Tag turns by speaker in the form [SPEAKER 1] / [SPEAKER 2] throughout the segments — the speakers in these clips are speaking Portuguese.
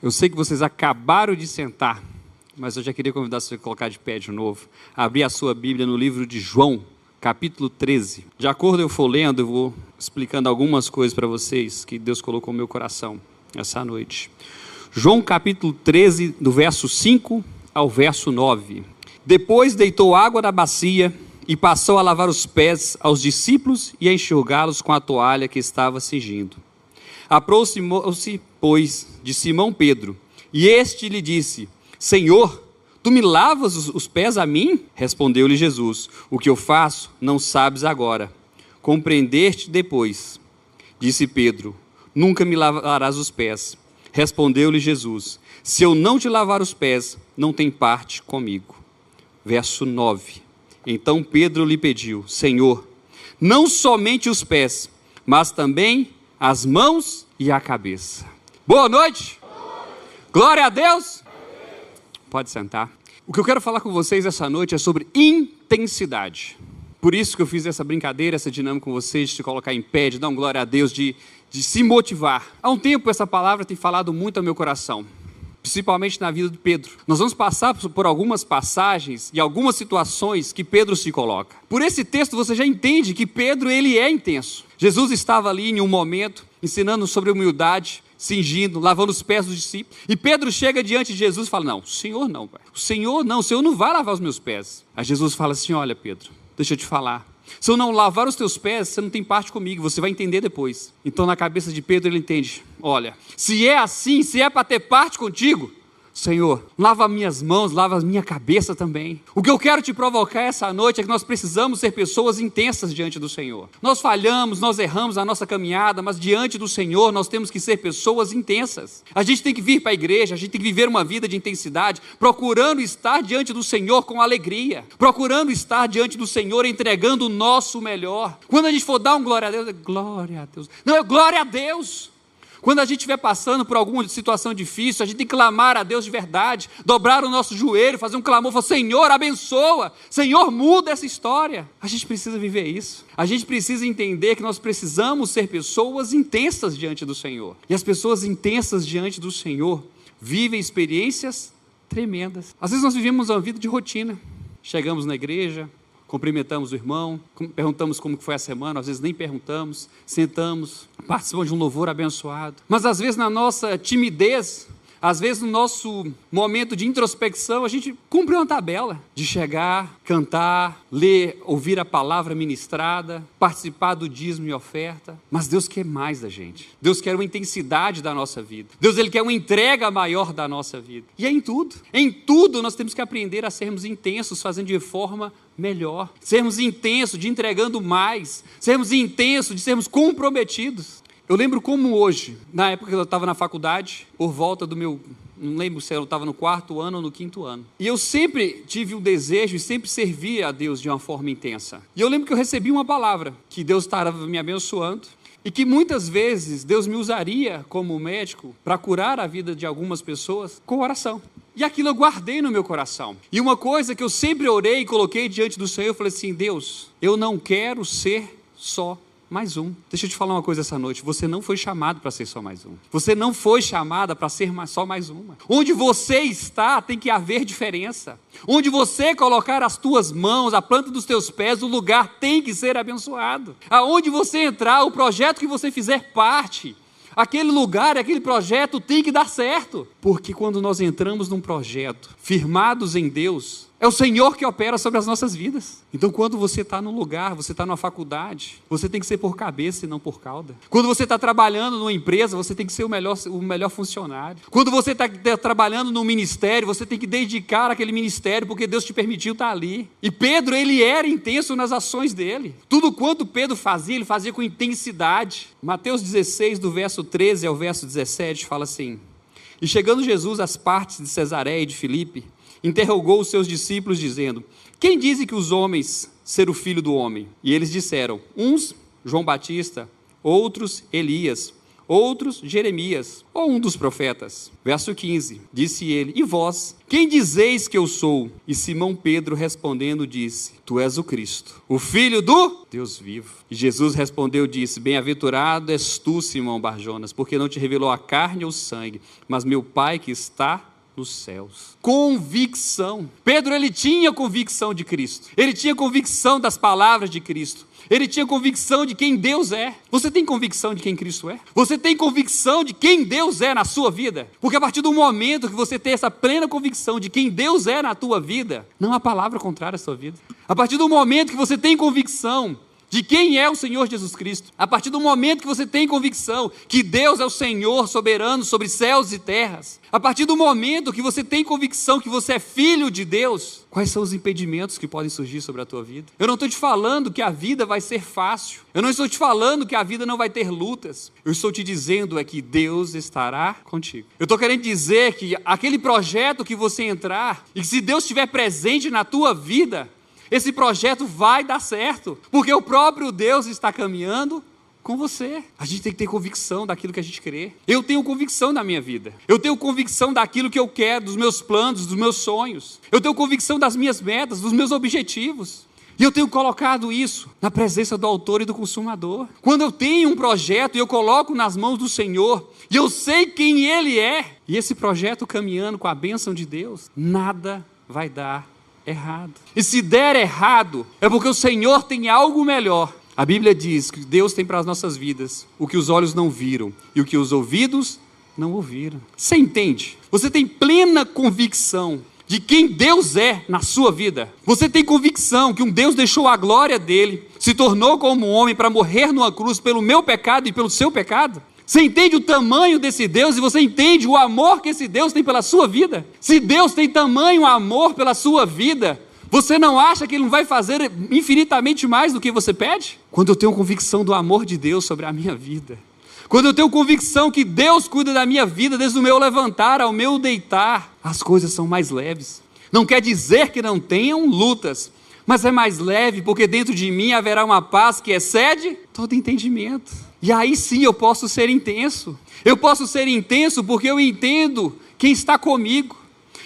[SPEAKER 1] Eu sei que vocês acabaram de sentar, mas eu já queria convidar você a colocar de pé de novo. Abrir a sua Bíblia no livro de João, capítulo 13. De acordo eu for lendo, eu vou explicando algumas coisas para vocês que Deus colocou no meu coração essa noite. João capítulo 13, do verso 5 ao verso 9. Depois deitou água na bacia e passou a lavar os pés aos discípulos e a enxugá-los com a toalha que estava cingindo. Aproximou-se, pois, de Simão Pedro, e este lhe disse: Senhor, tu me lavas os pés a mim? Respondeu-lhe Jesus: O que eu faço não sabes agora, compreendeste depois. Disse Pedro: Nunca me lavarás os pés. Respondeu-lhe Jesus: Se eu não te lavar os pés, não tem parte comigo. Verso 9. Então Pedro lhe pediu: Senhor, não somente os pés, mas também as mãos e a cabeça. Boa noite. Glória a Deus. Pode sentar. O que eu quero falar com vocês essa noite é sobre intensidade. Por isso que eu fiz essa brincadeira, essa dinâmica com vocês, de se colocar em pé, de dar um glória a Deus, de, de se motivar. Há um tempo essa palavra tem falado muito ao meu coração principalmente na vida de Pedro. Nós vamos passar por algumas passagens e algumas situações que Pedro se coloca. Por esse texto você já entende que Pedro ele é intenso. Jesus estava ali em um momento ensinando sobre humildade, cingindo, lavando os pés dos discípulos. E Pedro chega diante de Jesus e fala: Não, o Senhor não, o Senhor não, o Senhor não vai lavar os meus pés. Aí Jesus fala assim: Olha, Pedro, deixa eu te falar. Se eu não lavar os teus pés, você não tem parte comigo, você vai entender depois. Então, na cabeça de Pedro, ele entende: olha, se é assim, se é para ter parte contigo, Senhor, lava minhas mãos, lava minha cabeça também. O que eu quero te provocar essa noite é que nós precisamos ser pessoas intensas diante do Senhor. Nós falhamos, nós erramos a nossa caminhada, mas diante do Senhor nós temos que ser pessoas intensas. A gente tem que vir para a igreja, a gente tem que viver uma vida de intensidade, procurando estar diante do Senhor com alegria, procurando estar diante do Senhor entregando o nosso melhor. Quando a gente for dar um glória a Deus, é glória a Deus. Não, é glória a Deus. Quando a gente estiver passando por alguma situação difícil, a gente tem que clamar a Deus de verdade, dobrar o nosso joelho, fazer um clamor, falar, Senhor, abençoa, Senhor, muda essa história. A gente precisa viver isso. A gente precisa entender que nós precisamos ser pessoas intensas diante do Senhor. E as pessoas intensas diante do Senhor vivem experiências tremendas. Às vezes nós vivemos uma vida de rotina. Chegamos na igreja, cumprimentamos o irmão, perguntamos como foi a semana, às vezes nem perguntamos, sentamos, participamos de um louvor abençoado. Mas às vezes na nossa timidez, às vezes, no nosso momento de introspecção, a gente cumpre uma tabela de chegar, cantar, ler, ouvir a palavra ministrada, participar do dízimo e oferta. Mas Deus quer mais da gente. Deus quer uma intensidade da nossa vida. Deus ele quer uma entrega maior da nossa vida. E é em tudo. Em tudo nós temos que aprender a sermos intensos, fazendo de forma melhor. Sermos intensos, de entregando mais. Sermos intensos, de sermos comprometidos. Eu lembro como hoje, na época que eu estava na faculdade, por volta do meu. Não lembro se eu estava no quarto ano ou no quinto ano. E eu sempre tive o desejo e sempre servi a Deus de uma forma intensa. E eu lembro que eu recebi uma palavra que Deus estava me abençoando e que muitas vezes Deus me usaria como médico para curar a vida de algumas pessoas com oração. E aquilo eu guardei no meu coração. E uma coisa que eu sempre orei e coloquei diante do Senhor, eu falei assim: Deus, eu não quero ser só mais um. Deixa eu te falar uma coisa essa noite. Você não foi chamado para ser só mais um. Você não foi chamada para ser só mais uma. Onde você está, tem que haver diferença. Onde você colocar as tuas mãos, a planta dos teus pés, o lugar tem que ser abençoado. Aonde você entrar, o projeto que você fizer parte, aquele lugar, aquele projeto tem que dar certo. Porque quando nós entramos num projeto, firmados em Deus, é o Senhor que opera sobre as nossas vidas. Então, quando você está num lugar, você está numa faculdade, você tem que ser por cabeça e não por cauda. Quando você está trabalhando numa empresa, você tem que ser o melhor, o melhor funcionário. Quando você está trabalhando num ministério, você tem que dedicar aquele ministério, porque Deus te permitiu estar tá ali. E Pedro, ele era intenso nas ações dele. Tudo quanto Pedro fazia, ele fazia com intensidade. Mateus 16, do verso 13 ao verso 17, fala assim: E chegando Jesus às partes de Cesareia e de Filipe, interrogou os seus discípulos, dizendo: Quem dizem que os homens ser o filho do homem? E eles disseram: Uns, João Batista, outros, Elias, outros Jeremias, ou um dos profetas. Verso 15: Disse ele: E vós, quem dizeis que eu sou? E Simão Pedro respondendo disse: Tu és o Cristo, o Filho do Deus vivo. E Jesus respondeu disse: Bem-aventurado és tu, Simão Barjonas, porque não te revelou a carne ou sangue, mas meu Pai que está nos céus. Convicção. Pedro ele tinha convicção de Cristo. Ele tinha convicção das palavras de Cristo. Ele tinha convicção de quem Deus é. Você tem convicção de quem Cristo é? Você tem convicção de quem Deus é na sua vida? Porque a partir do momento que você tem essa plena convicção de quem Deus é na tua vida, não há palavra contrária à sua vida. A partir do momento que você tem convicção de quem é o Senhor Jesus Cristo. A partir do momento que você tem convicção que Deus é o Senhor soberano sobre céus e terras, a partir do momento que você tem convicção que você é filho de Deus, quais são os impedimentos que podem surgir sobre a tua vida? Eu não estou te falando que a vida vai ser fácil. Eu não estou te falando que a vida não vai ter lutas. Eu estou te dizendo é que Deus estará contigo. Eu estou querendo dizer que aquele projeto que você entrar e que se Deus estiver presente na tua vida, esse projeto vai dar certo, porque o próprio Deus está caminhando com você. A gente tem que ter convicção daquilo que a gente crê. Eu tenho convicção da minha vida. Eu tenho convicção daquilo que eu quero, dos meus planos, dos meus sonhos. Eu tenho convicção das minhas metas, dos meus objetivos. E eu tenho colocado isso na presença do autor e do consumador. Quando eu tenho um projeto e eu coloco nas mãos do Senhor, e eu sei quem Ele é, e esse projeto caminhando com a bênção de Deus, nada vai dar errado. E se der errado, é porque o Senhor tem algo melhor. A Bíblia diz que Deus tem para as nossas vidas o que os olhos não viram e o que os ouvidos não ouviram. Você entende? Você tem plena convicção de quem Deus é na sua vida. Você tem convicção que um Deus deixou a glória dele, se tornou como um homem para morrer numa cruz pelo meu pecado e pelo seu pecado? Você entende o tamanho desse Deus e você entende o amor que esse Deus tem pela sua vida? Se Deus tem tamanho amor pela sua vida, você não acha que Ele não vai fazer infinitamente mais do que você pede? Quando eu tenho convicção do amor de Deus sobre a minha vida, quando eu tenho convicção que Deus cuida da minha vida desde o meu levantar ao meu deitar, as coisas são mais leves. Não quer dizer que não tenham lutas, mas é mais leve porque dentro de mim haverá uma paz que excede todo entendimento. E aí sim eu posso ser intenso. Eu posso ser intenso porque eu entendo quem está comigo.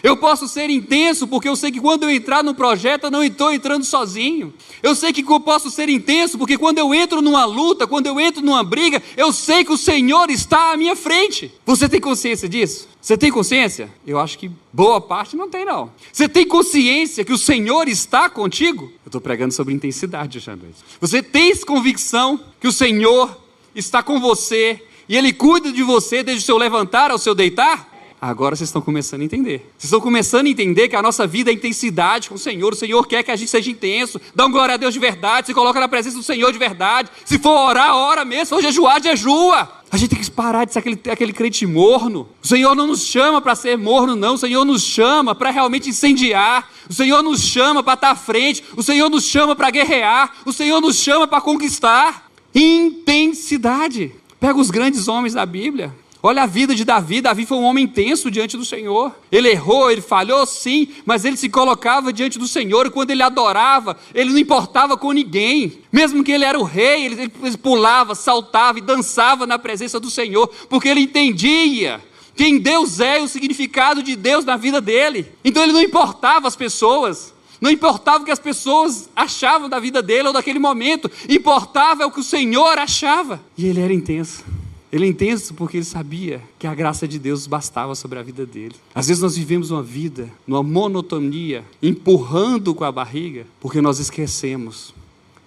[SPEAKER 1] Eu posso ser intenso porque eu sei que quando eu entrar no projeto eu não estou entrando sozinho. Eu sei que eu posso ser intenso porque quando eu entro numa luta, quando eu entro numa briga, eu sei que o Senhor está à minha frente. Você tem consciência disso? Você tem consciência? Eu acho que boa parte não tem, não. Você tem consciência que o Senhor está contigo? Eu estou pregando sobre intensidade hoje. Você tem convicção que o Senhor está com você e Ele cuida de você desde o seu levantar ao seu deitar? Agora vocês estão começando a entender. Vocês estão começando a entender que a nossa vida é intensidade com o Senhor. O Senhor quer que a gente seja intenso. Dá glória a Deus de verdade. Se coloca na presença do Senhor de verdade. Se for orar, ora mesmo. Se for jejuar, jejua. A gente tem que parar de ser aquele, aquele crente morno. O Senhor não nos chama para ser morno, não. O Senhor nos chama para realmente incendiar. O Senhor nos chama para estar à frente. O Senhor nos chama para guerrear. O Senhor nos chama para conquistar intensidade. Pega os grandes homens da Bíblia. Olha a vida de Davi. Davi foi um homem intenso diante do Senhor. Ele errou, ele falhou, sim, mas ele se colocava diante do Senhor. E quando ele adorava, ele não importava com ninguém. Mesmo que ele era o rei, ele, ele pulava, saltava e dançava na presença do Senhor, porque ele entendia quem Deus é e o significado de Deus na vida dele. Então ele não importava as pessoas. Não importava o que as pessoas achavam da vida dele ou daquele momento, importava o que o Senhor achava. E ele era intenso. Ele é intenso porque ele sabia que a graça de Deus bastava sobre a vida dele. Às vezes nós vivemos uma vida numa monotonia, empurrando com a barriga, porque nós esquecemos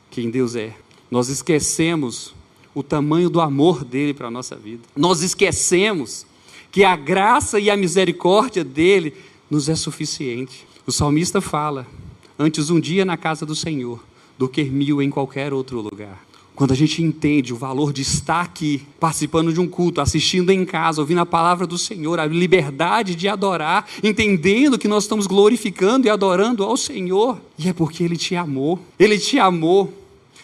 [SPEAKER 1] quem Deus é. Nós esquecemos o tamanho do amor dele para a nossa vida. Nós esquecemos que a graça e a misericórdia dele nos é suficiente. O salmista fala antes um dia na casa do Senhor do que mil em qualquer outro lugar. Quando a gente entende o valor de estar aqui, participando de um culto, assistindo em casa, ouvindo a palavra do Senhor, a liberdade de adorar, entendendo que nós estamos glorificando e adorando ao Senhor, e é porque Ele te amou, Ele te amou.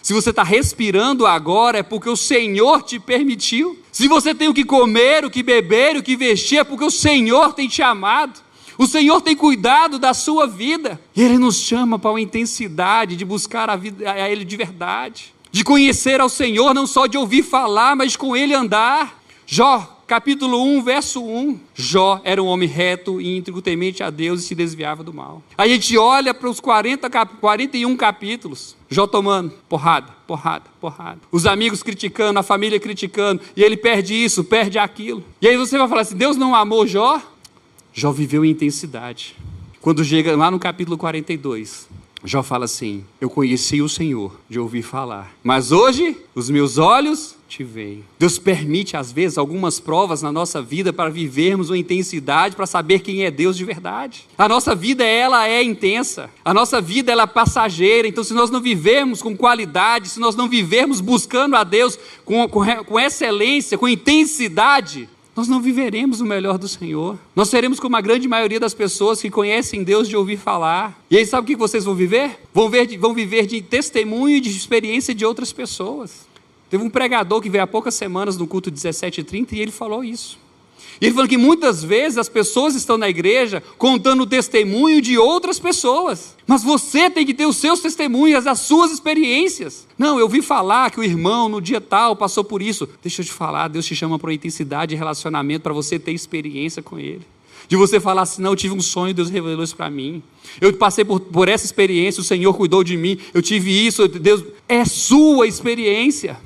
[SPEAKER 1] Se você está respirando agora, é porque o Senhor te permitiu. Se você tem o que comer, o que beber, o que vestir, é porque o Senhor tem te amado. O Senhor tem cuidado da sua vida. E Ele nos chama para uma intensidade de buscar a, vida, a Ele de verdade. De conhecer ao Senhor, não só de ouvir falar, mas com Ele andar. Jó, capítulo 1, verso 1. Jó era um homem reto, íntegro, temente a Deus e se desviava do mal. A gente olha para os 40, 41 capítulos. Jó tomando porrada, porrada, porrada. Os amigos criticando, a família criticando, e ele perde isso, perde aquilo. E aí você vai falar assim: Deus não amou Jó? Jó viveu em intensidade. Quando chega lá no capítulo 42, Jó fala assim: Eu conheci o Senhor de ouvir falar, mas hoje os meus olhos te veem. Deus permite, às vezes, algumas provas na nossa vida para vivermos uma intensidade, para saber quem é Deus de verdade. A nossa vida, ela é intensa. A nossa vida, ela é passageira. Então, se nós não vivermos com qualidade, se nós não vivermos buscando a Deus com, com, com excelência, com intensidade, nós não viveremos o melhor do Senhor. Nós seremos como a grande maioria das pessoas que conhecem Deus de ouvir falar. E aí, sabe o que vocês vão viver? Vão, ver, vão viver de testemunho e de experiência de outras pessoas. Teve um pregador que veio há poucas semanas no culto 17h30 e ele falou isso. E ele falou que muitas vezes as pessoas estão na igreja contando o testemunho de outras pessoas. Mas você tem que ter os seus testemunhos, as suas experiências. Não, eu vi falar que o irmão no dia tal passou por isso. Deixa eu te falar, Deus te chama para uma intensidade de relacionamento para você ter experiência com Ele. De você falar assim, não, eu tive um sonho, Deus revelou isso para mim. Eu passei por, por essa experiência, o Senhor cuidou de mim. Eu tive isso, Deus. É sua experiência.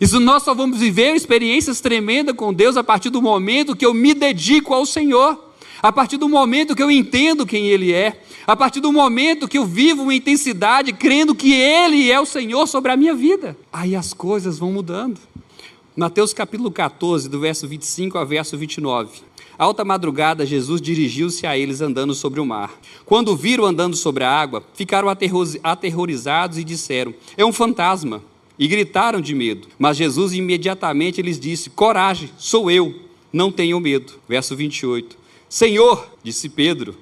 [SPEAKER 1] Isso nós só vamos viver experiências tremendas com Deus a partir do momento que eu me dedico ao Senhor, a partir do momento que eu entendo quem Ele é, a partir do momento que eu vivo uma intensidade crendo que Ele é o Senhor sobre a minha vida. Aí as coisas vão mudando. Mateus capítulo 14, do verso 25 ao verso 29. Alta madrugada, Jesus dirigiu-se a eles andando sobre o mar. Quando viram andando sobre a água, ficaram aterrorizados e disseram: É um fantasma e gritaram de medo. Mas Jesus imediatamente lhes disse: Coragem, sou eu, não tenham medo. Verso 28. Senhor, disse Pedro,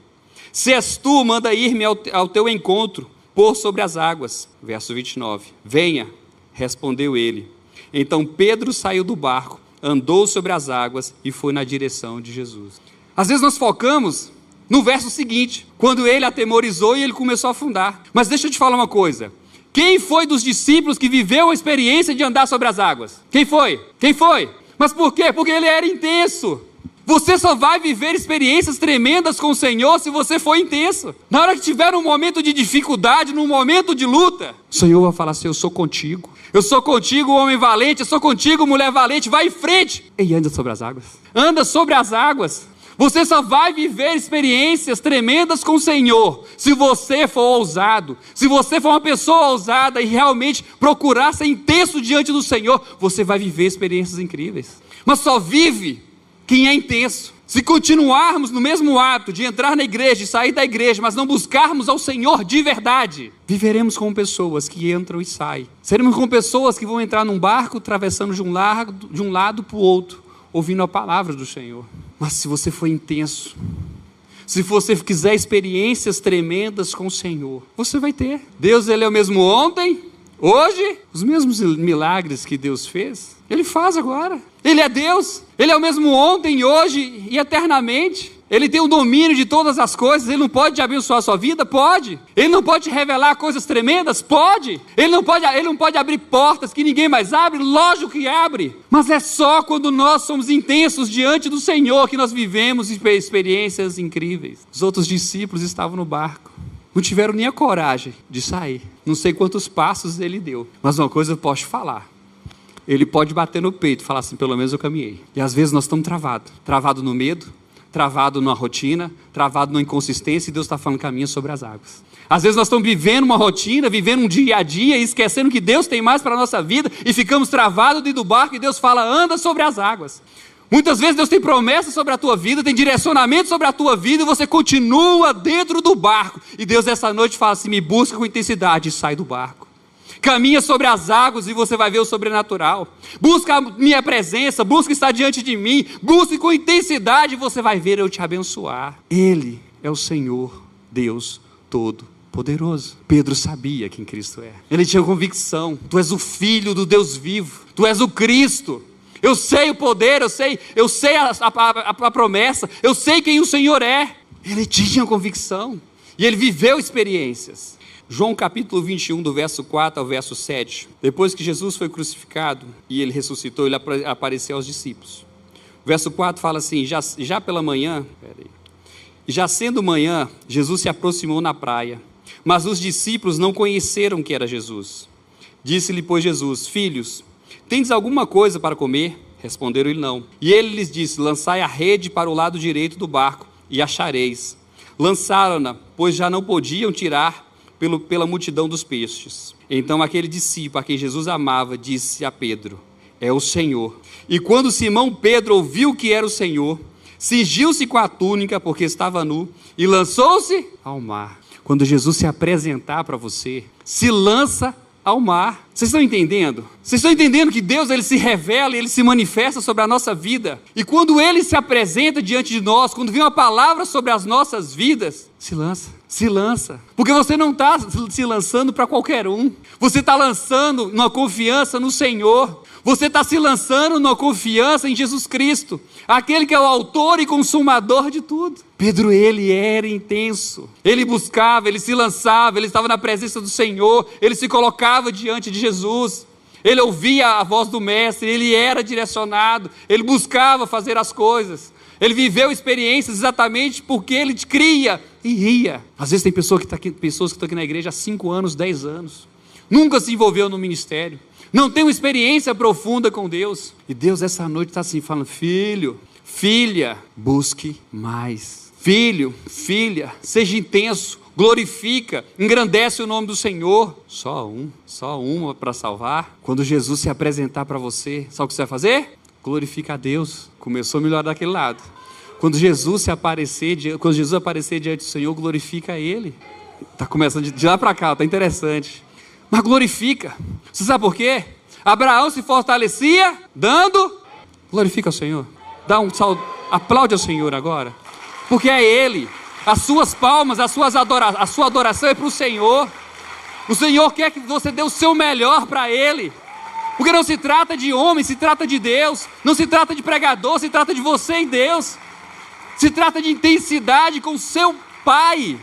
[SPEAKER 1] se és tu, manda ir-me ao, ao teu encontro, por sobre as águas. Verso 29. Venha, respondeu ele. Então Pedro saiu do barco, andou sobre as águas e foi na direção de Jesus. Às vezes nós focamos no verso seguinte, quando ele atemorizou e ele começou a afundar. Mas deixa eu te falar uma coisa: quem foi dos discípulos que viveu a experiência de andar sobre as águas? Quem foi? Quem foi? Mas por quê? Porque ele era intenso. Você só vai viver experiências tremendas com o Senhor se você for intenso. Na hora que tiver um momento de dificuldade, num momento de luta, o Senhor vai falar assim: Eu sou contigo. Eu sou contigo, homem valente. Eu sou contigo, mulher valente. Vai em frente. E anda sobre as águas. Anda sobre as águas. Você só vai viver experiências tremendas com o Senhor se você for ousado. Se você for uma pessoa ousada e realmente procurar ser intenso diante do Senhor, você vai viver experiências incríveis. Mas só vive quem é intenso. Se continuarmos no mesmo hábito de entrar na igreja e sair da igreja, mas não buscarmos ao Senhor de verdade, viveremos como pessoas que entram e saem. Seremos como pessoas que vão entrar num barco, atravessando de um lado, de um lado para o outro, ouvindo a palavra do Senhor. Mas se você for intenso, se você quiser experiências tremendas com o Senhor, você vai ter. Deus ele é o mesmo ontem, hoje, os mesmos milagres que Deus fez, ele faz agora. Ele é Deus, ele é o mesmo ontem, hoje e eternamente. Ele tem o domínio de todas as coisas, ele não pode abençoar a sua vida? Pode. Ele não pode revelar coisas tremendas? Pode. Ele não pode, ele não pode abrir portas que ninguém mais abre? Lógico que abre. Mas é só quando nós somos intensos diante do Senhor que nós vivemos experiências incríveis. Os outros discípulos estavam no barco. Não tiveram nem a coragem de sair. Não sei quantos passos ele deu. Mas uma coisa eu posso falar. Ele pode bater no peito e falar assim: pelo menos eu caminhei. E às vezes nós estamos travados travado no medo, travado numa rotina, travado numa inconsistência, e Deus está falando caminho sobre as águas. Às vezes nós estamos vivendo uma rotina, vivendo um dia a dia, e esquecendo que Deus tem mais para a nossa vida, e ficamos travados dentro do barco, e Deus fala, anda sobre as águas. Muitas vezes Deus tem promessas sobre a tua vida, tem direcionamento sobre a tua vida, e você continua dentro do barco. E Deus essa noite fala assim: me busca com intensidade e sai do barco. Caminha sobre as águas e você vai ver o sobrenatural. Busca a minha presença, busca estar diante de mim, busque com intensidade e você vai ver eu te abençoar. Ele é o Senhor, Deus Todo-Poderoso. Pedro sabia quem Cristo é. Ele tinha convicção: Tu és o Filho do Deus vivo, Tu és o Cristo. Eu sei o poder, eu sei, eu sei a, a, a, a promessa, eu sei quem o Senhor é. Ele tinha convicção e ele viveu experiências. João capítulo 21, do verso 4 ao verso 7. Depois que Jesus foi crucificado e ele ressuscitou, ele apareceu aos discípulos. Verso 4 fala assim: já, já pela manhã, já sendo manhã, Jesus se aproximou na praia, mas os discípulos não conheceram que era Jesus. Disse-lhe, pois, Jesus: Filhos, tendes alguma coisa para comer? Responderam-lhe não. E ele lhes disse: Lançai a rede para o lado direito do barco e achareis. Lançaram-na, pois já não podiam tirar pelo, pela multidão dos peixes. Então aquele discípulo a quem Jesus amava disse a Pedro: É o Senhor. E quando Simão Pedro ouviu que era o Senhor, cingiu-se com a túnica, porque estava nu, e lançou-se ao mar. Quando Jesus se apresentar para você, se lança ao mar. Vocês estão entendendo? Vocês estão entendendo que Deus ele se revela, ele se manifesta sobre a nossa vida. E quando ele se apresenta diante de nós, quando vem uma palavra sobre as nossas vidas, se lança, se lança. Porque você não está se lançando para qualquer um. Você está lançando uma confiança no Senhor. Você está se lançando numa confiança em Jesus Cristo, aquele que é o autor e consumador de tudo. Pedro, ele era intenso. Ele buscava, ele se lançava, ele estava na presença do Senhor, ele se colocava diante de Jesus. Ele ouvia a voz do Mestre, ele era direcionado, ele buscava fazer as coisas. Ele viveu experiências exatamente porque ele cria e ria. Às vezes tem pessoa que tá aqui, pessoas que estão aqui na igreja há 5 anos, 10 anos, nunca se envolveu no ministério não tem uma experiência profunda com Deus. E Deus essa noite está assim falando: filho, filha, busque mais. Filho, filha, seja intenso, glorifica, engrandece o nome do Senhor. Só um, só uma para salvar. Quando Jesus se apresentar para você, sabe o que você vai fazer? Glorifica a Deus. Começou a melhorar daquele lado. Quando Jesus se aparecer, quando Jesus aparecer diante do Senhor, glorifica Ele. Está começando de lá para cá, está interessante mas glorifica. Você sabe por quê? Abraão se fortalecia dando, glorifica o Senhor. Dá um salve, aplaude ao Senhor agora, porque é Ele. As suas palmas, as suas adora, a sua adoração é para o Senhor. O Senhor quer que você dê o seu melhor para Ele. Porque não se trata de homem, se trata de Deus. Não se trata de pregador, se trata de você e Deus. Se trata de intensidade com o seu Pai.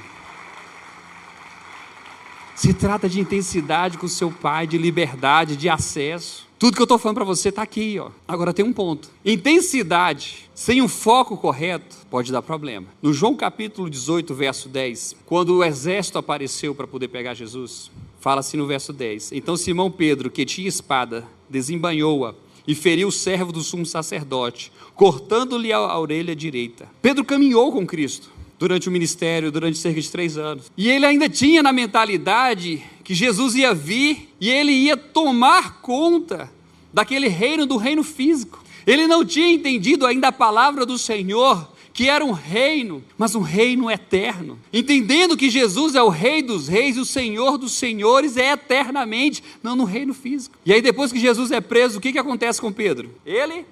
[SPEAKER 1] Se trata de intensidade com seu pai, de liberdade, de acesso. Tudo que eu estou falando para você está aqui, ó. Agora tem um ponto. Intensidade sem um foco correto pode dar problema. No João capítulo 18, verso 10, quando o exército apareceu para poder pegar Jesus, fala assim no verso 10: Então Simão Pedro, que tinha espada, desembanhou-a e feriu o servo do sumo sacerdote, cortando-lhe a orelha direita. Pedro caminhou com Cristo durante o ministério, durante cerca de três anos. E ele ainda tinha na mentalidade que Jesus ia vir e ele ia tomar conta daquele reino, do reino físico. Ele não tinha entendido ainda a palavra do Senhor, que era um reino, mas um reino eterno. Entendendo que Jesus é o Rei dos Reis e o Senhor dos Senhores é eternamente, não no reino físico. E aí, depois que Jesus é preso, o que, que acontece com Pedro? Ele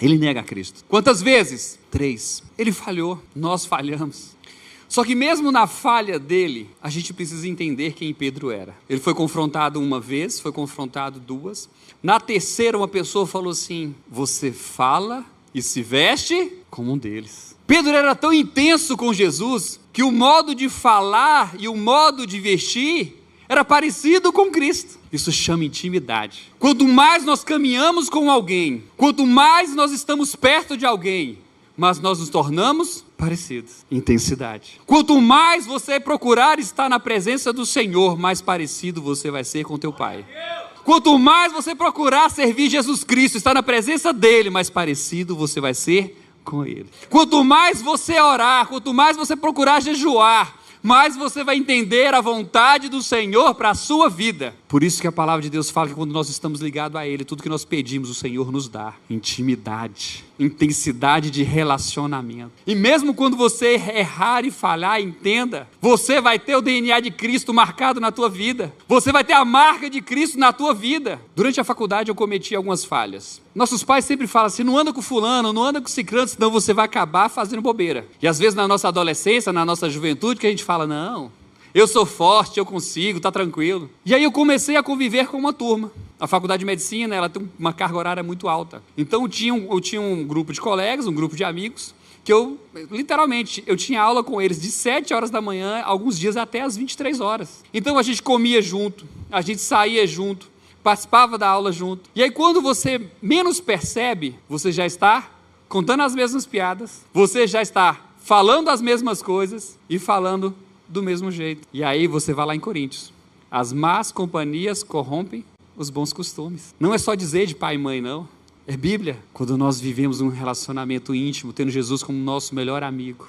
[SPEAKER 1] ele nega Cristo. Quantas vezes? Três. Ele falhou, nós falhamos. Só que mesmo na falha dele, a gente precisa entender quem Pedro era. Ele foi confrontado uma vez, foi confrontado duas. Na terceira, uma pessoa falou assim: Você fala e se veste como um deles. Pedro era tão intenso com Jesus que o modo de falar e o modo de vestir era parecido com Cristo. Isso chama intimidade. Quanto mais nós caminhamos com alguém, quanto mais nós estamos perto de alguém, mas nós nos tornamos parecidos. Intensidade. Quanto mais você procurar estar na presença do Senhor, mais parecido você vai ser com teu Pai. Quanto mais você procurar servir Jesus Cristo, estar na presença dele, mais parecido você vai ser com ele. Quanto mais você orar, quanto mais você procurar jejuar, mais você vai entender a vontade do Senhor para a sua vida. Por isso que a palavra de Deus fala que quando nós estamos ligados a Ele, tudo que nós pedimos, o Senhor nos dá. Intimidade, intensidade de relacionamento. E mesmo quando você errar e falhar, entenda, você vai ter o DNA de Cristo marcado na tua vida. Você vai ter a marca de Cristo na tua vida. Durante a faculdade eu cometi algumas falhas. Nossos pais sempre falam assim: não anda com fulano, não anda com ciclano, senão você vai acabar fazendo bobeira. E às vezes na nossa adolescência, na nossa juventude, que a gente fala: não, eu sou forte, eu consigo, tá tranquilo. E aí eu comecei a conviver com uma turma. A faculdade de medicina, ela tem uma carga horária muito alta. Então eu tinha, um, eu tinha um grupo de colegas, um grupo de amigos, que eu, literalmente, eu tinha aula com eles de 7 horas da manhã, alguns dias até as 23 horas. Então a gente comia junto, a gente saía junto, participava da aula junto. E aí quando você menos percebe, você já está contando as mesmas piadas, você já está falando as mesmas coisas e falando do mesmo jeito. E aí você vai lá em Coríntios. As más companhias corrompem os bons costumes. Não é só dizer de pai e mãe, não. É Bíblia. Quando nós vivemos um relacionamento íntimo, tendo Jesus como nosso melhor amigo.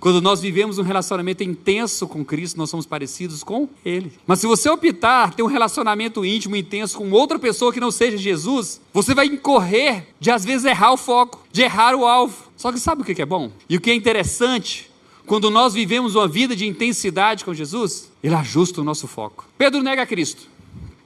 [SPEAKER 1] Quando nós vivemos um relacionamento intenso com Cristo, nós somos parecidos com Ele. Mas se você optar ter um relacionamento íntimo, intenso com outra pessoa que não seja Jesus, você vai incorrer de às vezes errar o foco, de errar o alvo. Só que sabe o que é bom? E o que é interessante? Quando nós vivemos uma vida de intensidade com Jesus, Ele ajusta o nosso foco. Pedro nega Cristo.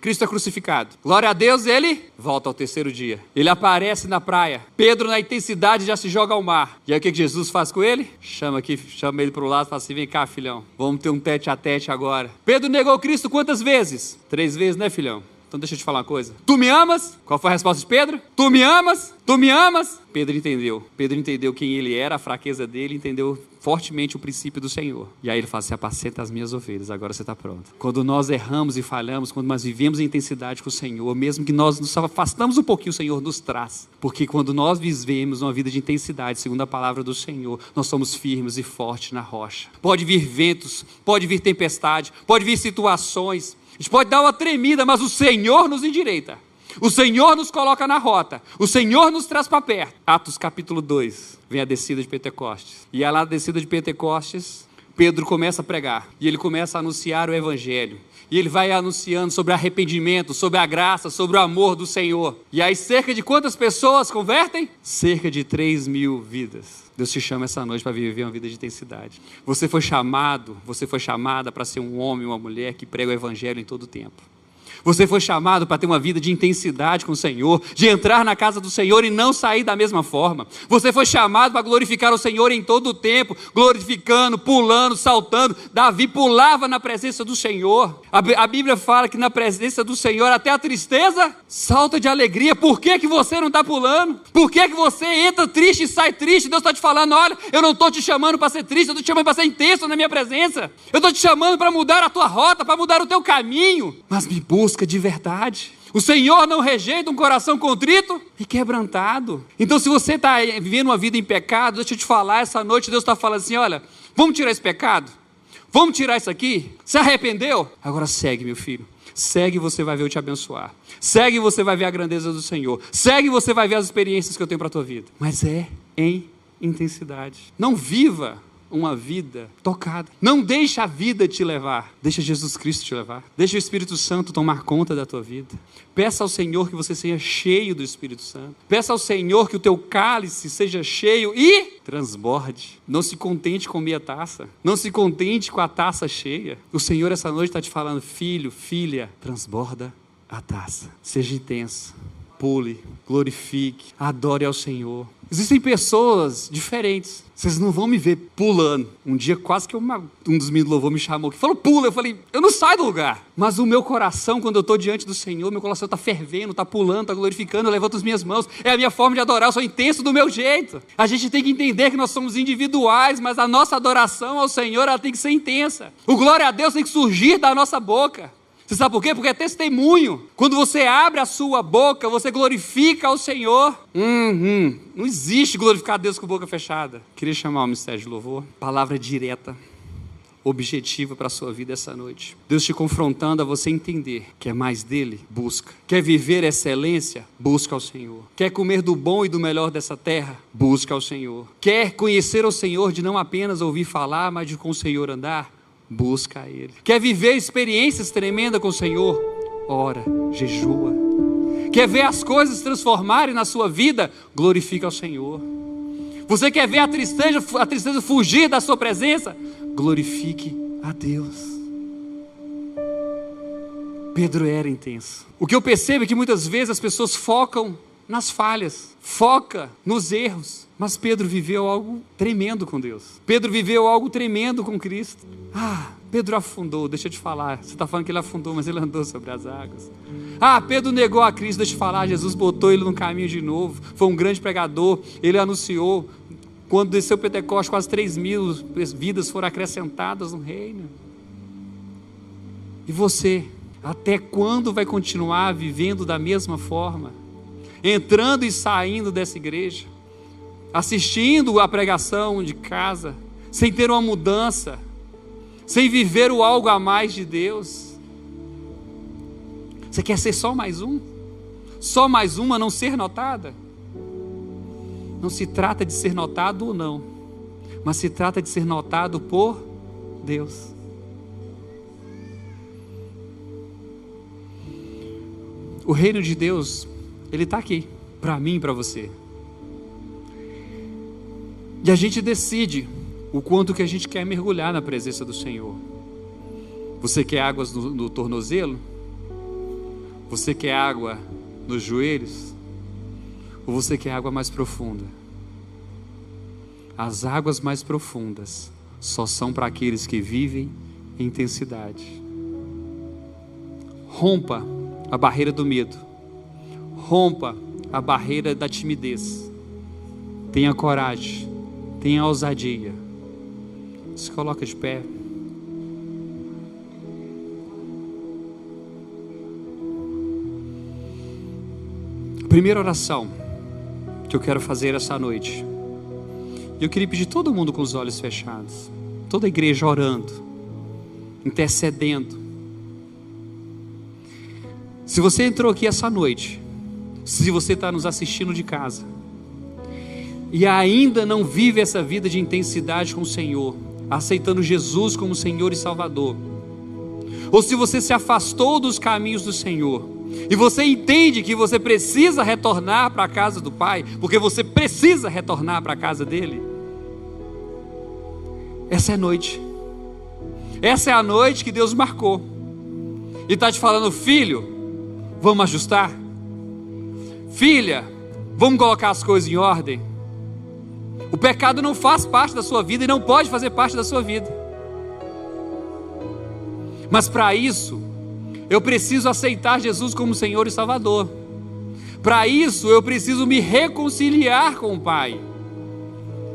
[SPEAKER 1] Cristo é crucificado. Glória a Deus, ele volta ao terceiro dia. Ele aparece na praia. Pedro, na intensidade, já se joga ao mar. E aí o que Jesus faz com ele? Chama aqui, chama ele para o lado e fala assim: vem cá, filhão. Vamos ter um tete a tete agora. Pedro negou Cristo quantas vezes? Três vezes, né, filhão? Então deixa eu te falar uma coisa. Tu me amas? Qual foi a resposta de Pedro? Tu me amas? Tu me amas? Pedro entendeu. Pedro entendeu quem ele era, a fraqueza dele, entendeu fortemente o princípio do Senhor. E aí ele fala assim: apacenta as minhas ovelhas, agora você está pronto. Quando nós erramos e falhamos, quando nós vivemos em intensidade com o Senhor, mesmo que nós nos afastamos um pouquinho, o Senhor nos traz. Porque quando nós vivemos uma vida de intensidade, segundo a palavra do Senhor, nós somos firmes e fortes na rocha. Pode vir ventos, pode vir tempestade, pode vir situações a gente pode dar uma tremida, mas o Senhor nos endireita. O Senhor nos coloca na rota. O Senhor nos traz para perto. Atos capítulo 2. Vem a descida de Pentecostes. E é lá na descida de Pentecostes, Pedro começa a pregar. E ele começa a anunciar o Evangelho. E ele vai anunciando sobre arrependimento, sobre a graça, sobre o amor do Senhor. E aí, cerca de quantas pessoas convertem? Cerca de 3 mil vidas. Deus te chama essa noite para viver uma vida de intensidade. Você foi chamado, você foi chamada para ser um homem, uma mulher que prega o Evangelho em todo o tempo. Você foi chamado para ter uma vida de intensidade com o Senhor, de entrar na casa do Senhor e não sair da mesma forma. Você foi chamado para glorificar o Senhor em todo o tempo, glorificando, pulando, saltando. Davi pulava na presença do Senhor. A, Bíblia fala que na presença do Senhor até a tristeza salta de alegria. Por que, que você não está pulando? Por que, que você entra triste e sai triste? Deus está te falando: olha, eu não estou te chamando para ser triste, eu estou te chamando para ser intenso na minha presença. Eu estou te chamando para mudar a tua rota, para mudar o teu caminho. Mas me busca busca de verdade. O Senhor não rejeita um coração contrito e quebrantado. Então, se você está vivendo uma vida em pecado, deixa eu te falar, essa noite Deus está falando assim: olha, vamos tirar esse pecado? Vamos tirar isso aqui? Se arrependeu? Agora segue, meu filho. Segue, você vai ver eu te abençoar. Segue, você vai ver a grandeza do Senhor. Segue, você vai ver as experiências que eu tenho para a tua vida. Mas é em intensidade. Não viva uma vida tocada. Não deixa a vida te levar, deixa Jesus Cristo te levar. Deixa o Espírito Santo tomar conta da tua vida. Peça ao Senhor que você seja cheio do Espírito Santo. Peça ao Senhor que o teu cálice seja cheio e transborde. Não se contente com meia taça. Não se contente com a taça cheia. O Senhor essa noite está te falando, filho, filha, transborda a taça. Seja intenso. Pule, glorifique, adore ao Senhor. Existem pessoas diferentes. Vocês não vão me ver pulando. Um dia, quase que uma, um dos meninos louvor me chamou, que falou, pula. Eu falei, eu não saio do lugar. Mas o meu coração, quando eu estou diante do Senhor, meu coração está fervendo, está pulando, está glorificando, eu levanto as minhas mãos. É a minha forma de adorar, eu sou intenso do meu jeito. A gente tem que entender que nós somos individuais, mas a nossa adoração ao Senhor ela tem que ser intensa. O glória a Deus tem que surgir da nossa boca. Você sabe por quê? Porque é testemunho. Quando você abre a sua boca, você glorifica ao Senhor. Hum, hum. Não existe glorificar Deus com boca fechada. Queria chamar o mistério de louvor. Palavra direta, objetiva para a sua vida essa noite. Deus te confrontando a você entender: quer mais dele? Busca. Quer viver excelência? Busca ao Senhor. Quer comer do bom e do melhor dessa terra? Busca ao Senhor. Quer conhecer o Senhor de não apenas ouvir falar, mas de com o Senhor andar? Busca a Ele. Quer viver experiências tremendas com o Senhor? Ora, jejua. Quer ver as coisas transformarem na sua vida? Glorifica ao Senhor. Você quer ver a tristeza, a tristeza fugir da sua presença? Glorifique a Deus. Pedro era intenso. O que eu percebo é que muitas vezes as pessoas focam nas falhas, foca nos erros. Mas Pedro viveu algo tremendo com Deus. Pedro viveu algo tremendo com Cristo. Ah, Pedro afundou, deixa eu te falar. Você está falando que ele afundou, mas ele andou sobre as águas. Ah, Pedro negou a Cristo, deixa eu te falar. Jesus botou ele no caminho de novo. Foi um grande pregador. Ele anunciou. Quando desceu o Pentecostes, quase 3 mil vidas foram acrescentadas no reino. E você, até quando vai continuar vivendo da mesma forma? Entrando e saindo dessa igreja? Assistindo a pregação de casa, sem ter uma mudança, sem viver o algo a mais de Deus. Você quer ser só mais um? Só mais uma não ser notada? Não se trata de ser notado ou não, mas se trata de ser notado por Deus. O reino de Deus, ele está aqui, para mim e para você. E a gente decide o quanto que a gente quer mergulhar na presença do Senhor. Você quer águas no, no tornozelo? Você quer água nos joelhos? Ou você quer água mais profunda? As águas mais profundas só são para aqueles que vivem em intensidade. Rompa a barreira do medo. Rompa a barreira da timidez. Tenha coragem, tenha ousadia. Se coloca de pé. Primeira oração que eu quero fazer essa noite. Eu queria pedir todo mundo com os olhos fechados, toda a igreja orando, intercedendo. Se você entrou aqui essa noite, se você está nos assistindo de casa, e ainda não vive essa vida de intensidade com o Senhor, aceitando Jesus como Senhor e Salvador, ou se você se afastou dos caminhos do Senhor, e você entende que você precisa retornar para a casa do Pai, porque você precisa retornar para a casa dele. Essa é a noite. Essa é a noite que Deus marcou. E está te falando, filho, vamos ajustar? Filha, vamos colocar as coisas em ordem? O pecado não faz parte da sua vida e não pode fazer parte da sua vida. Mas para isso, eu preciso aceitar Jesus como Senhor e Salvador. Para isso, eu preciso me reconciliar com o Pai.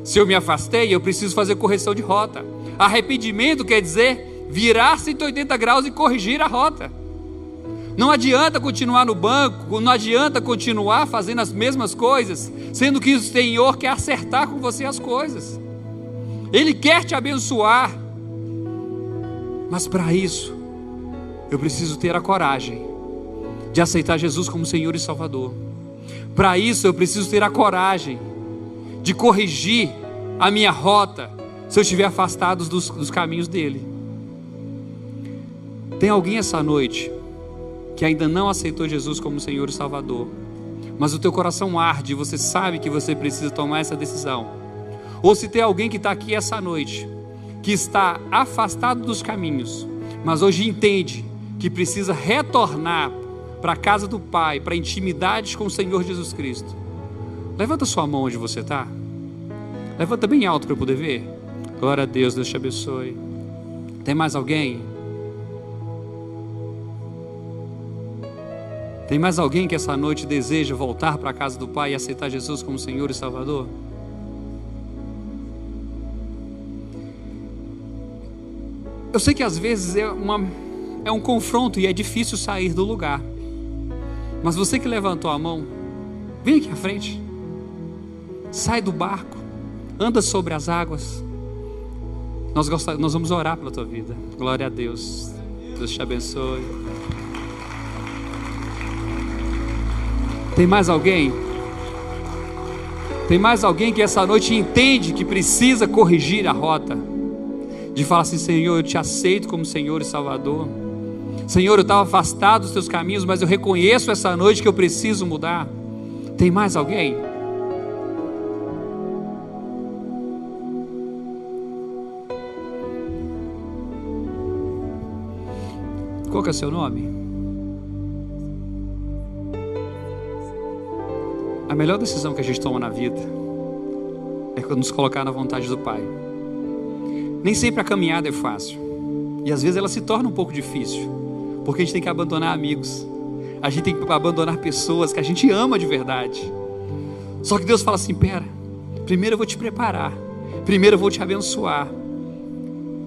[SPEAKER 1] Se eu me afastei, eu preciso fazer correção de rota. Arrependimento quer dizer virar 180 graus e corrigir a rota. Não adianta continuar no banco, não adianta continuar fazendo as mesmas coisas, sendo que o Senhor quer acertar com você as coisas. Ele quer te abençoar. Mas para isso, eu preciso ter a coragem de aceitar Jesus como Senhor e Salvador. Para isso, eu preciso ter a coragem de corrigir a minha rota se eu estiver afastado dos, dos caminhos dele. Tem alguém essa noite que ainda não aceitou Jesus como Senhor e Salvador, mas o teu coração arde, você sabe que você precisa tomar essa decisão. Ou se tem alguém que está aqui essa noite, que está afastado dos caminhos, mas hoje entende que precisa retornar para a casa do Pai, para intimidades com o Senhor Jesus Cristo. Levanta sua mão onde você está. Levanta bem alto para eu poder ver. Glória a Deus, Deus te abençoe. Tem mais alguém? Tem mais alguém que essa noite deseja voltar para a casa do Pai e aceitar Jesus como Senhor e Salvador? Eu sei que às vezes é uma é um confronto e é difícil sair do lugar. Mas você que levantou a mão, vem aqui à frente. Sai do barco, anda sobre as águas. Nós, gostamos, nós vamos orar pela tua vida. Glória a Deus. Deus te abençoe. Tem mais alguém? Tem mais alguém que essa noite entende que precisa corrigir a rota? De falar assim, Senhor, eu te aceito como Senhor e Salvador. Senhor, eu estava afastado dos teus caminhos, mas eu reconheço essa noite que eu preciso mudar. Tem mais alguém? Qual que é seu nome? A melhor decisão que a gente toma na vida é nos colocar na vontade do Pai. Nem sempre a caminhada é fácil. E às vezes ela se torna um pouco difícil. Porque a gente tem que abandonar amigos. A gente tem que abandonar pessoas que a gente ama de verdade. Só que Deus fala assim: pera, primeiro eu vou te preparar, primeiro eu vou te abençoar.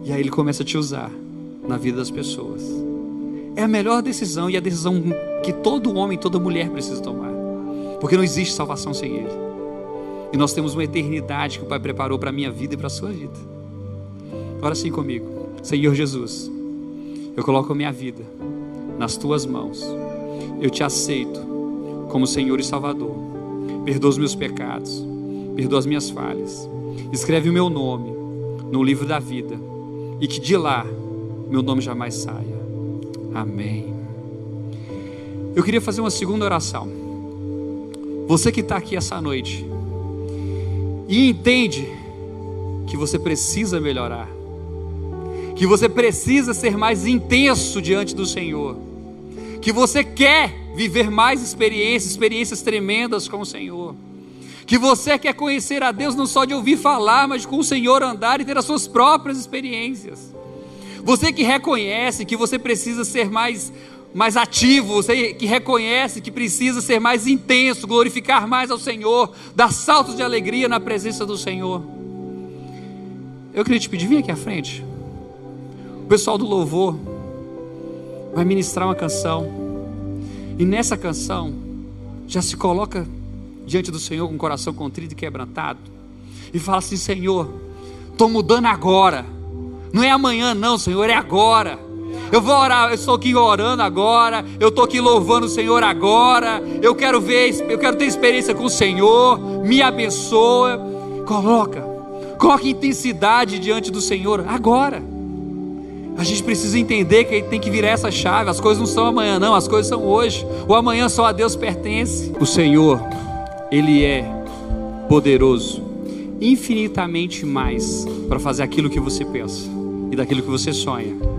[SPEAKER 1] E aí Ele começa a te usar na vida das pessoas. É a melhor decisão e a decisão que todo homem, toda mulher precisa tomar. Porque não existe salvação sem Ele. E nós temos uma eternidade que o Pai preparou para a minha vida e para a sua vida. Ora assim comigo. Senhor Jesus, eu coloco a minha vida nas tuas mãos. Eu te aceito como Senhor e Salvador. Perdoa os meus pecados, perdoa as minhas falhas. Escreve o meu nome no livro da vida e que de lá meu nome jamais saia. Amém. Eu queria fazer uma segunda oração. Você que está aqui essa noite e entende que você precisa melhorar, que você precisa ser mais intenso diante do Senhor, que você quer viver mais experiências, experiências tremendas com o Senhor, que você quer conhecer a Deus não só de ouvir falar, mas com o Senhor andar e ter as suas próprias experiências. Você que reconhece que você precisa ser mais mais ativo, você que reconhece que precisa ser mais intenso, glorificar mais ao Senhor, dar saltos de alegria na presença do Senhor. Eu queria te pedir, vem aqui à frente. O pessoal do louvor vai ministrar uma canção. E nessa canção, já se coloca diante do Senhor com o coração contrito e quebrantado. E fala assim: Senhor, estou mudando agora. Não é amanhã, não, Senhor, é agora. Eu vou orar, eu estou aqui orando agora, eu estou aqui louvando o Senhor agora. Eu quero ver, eu quero ter experiência com o Senhor. Me abençoa. Coloca, coloca intensidade diante do Senhor agora. A gente precisa entender que tem que virar essa chave. As coisas não são amanhã, não, as coisas são hoje. O amanhã só a Deus pertence. O Senhor, Ele é poderoso, infinitamente mais para fazer aquilo que você pensa e daquilo que você sonha.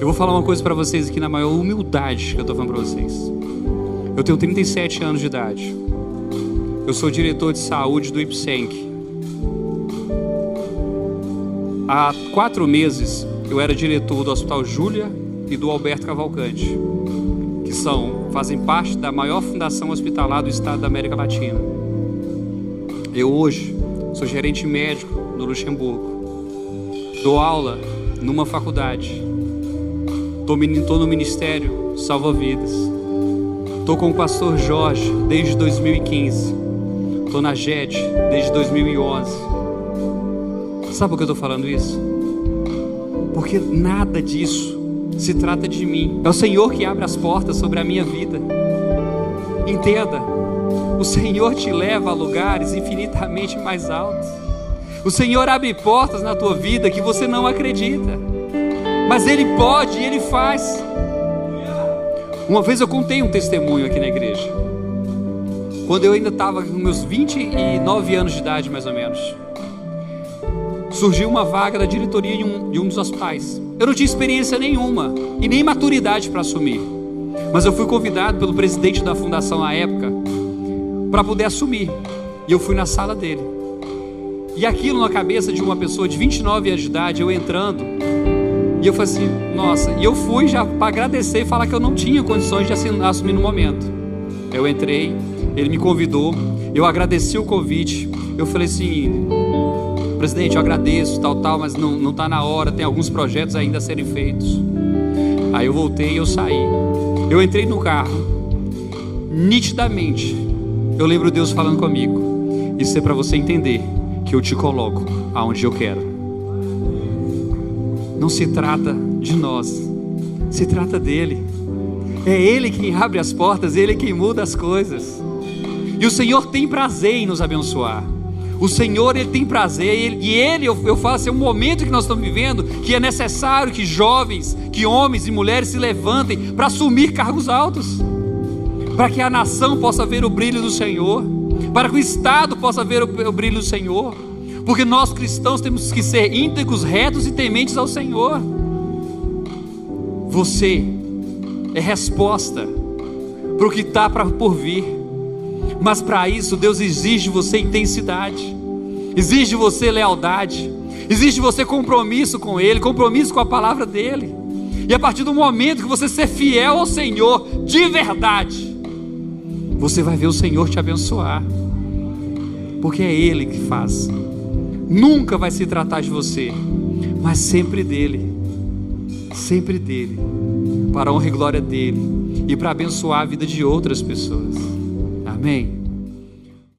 [SPEAKER 1] Eu vou falar uma coisa para vocês aqui na maior humildade que eu estou falando para vocês. Eu tenho 37 anos de idade. Eu sou diretor de saúde do IPSENC. Há quatro meses eu era diretor do Hospital Júlia e do Alberto Cavalcante, que são fazem parte da maior fundação hospitalar do estado da América Latina. Eu hoje sou gerente médico no Luxemburgo. Dou aula numa faculdade. Estou no ministério Salva Vidas. Estou com o pastor Jorge desde 2015. Estou na JED desde 2011. Sabe por que eu estou falando isso? porque nada disso se trata de mim. É o Senhor que abre as portas sobre a minha vida. Entenda, o Senhor te leva a lugares infinitamente mais altos. O Senhor abre portas na tua vida que você não acredita, mas Ele pode e Ele faz. Uma vez eu contei um testemunho aqui na igreja, quando eu ainda estava com meus 29 anos de idade, mais ou menos surgiu uma vaga da diretoria de um, de um dos hospitais. Eu não tinha experiência nenhuma e nem maturidade para assumir, mas eu fui convidado pelo presidente da fundação à época para poder assumir. E eu fui na sala dele. E aquilo na cabeça de uma pessoa de 29 anos de idade, eu entrando, e eu falei assim, nossa, e eu fui já para agradecer e falar que eu não tinha condições de assumir no momento. Eu entrei, ele me convidou, eu agradeci o convite, eu falei assim, presidente, eu agradeço, tal, tal, mas não está na hora, tem alguns projetos ainda a serem feitos. Aí eu voltei e eu saí. Eu entrei no carro, nitidamente, eu lembro Deus falando comigo. Isso é para você entender que eu te coloco aonde eu quero. Não se trata de nós, se trata dele. É Ele quem abre as portas, Ele quem muda as coisas. E o Senhor tem prazer em nos abençoar. O Senhor, Ele tem prazer, ele, e Ele, eu, eu falo assim, é um momento que nós estamos vivendo que é necessário que jovens, que homens e mulheres se levantem para assumir cargos altos, para que a nação possa ver o brilho do Senhor, para que o Estado possa ver o, o brilho do Senhor, porque nós cristãos temos que ser íntegros, retos e tementes ao Senhor. Você é resposta para o que está por vir. Mas para isso, Deus exige de você intensidade, exige de você lealdade, exige de você compromisso com Ele, compromisso com a palavra dEle. E a partir do momento que você ser fiel ao Senhor de verdade, você vai ver o Senhor te abençoar, porque é Ele que faz. Nunca vai se tratar de você, mas sempre dele, sempre dele, para a honra e glória dele e para abençoar a vida de outras pessoas. Amém.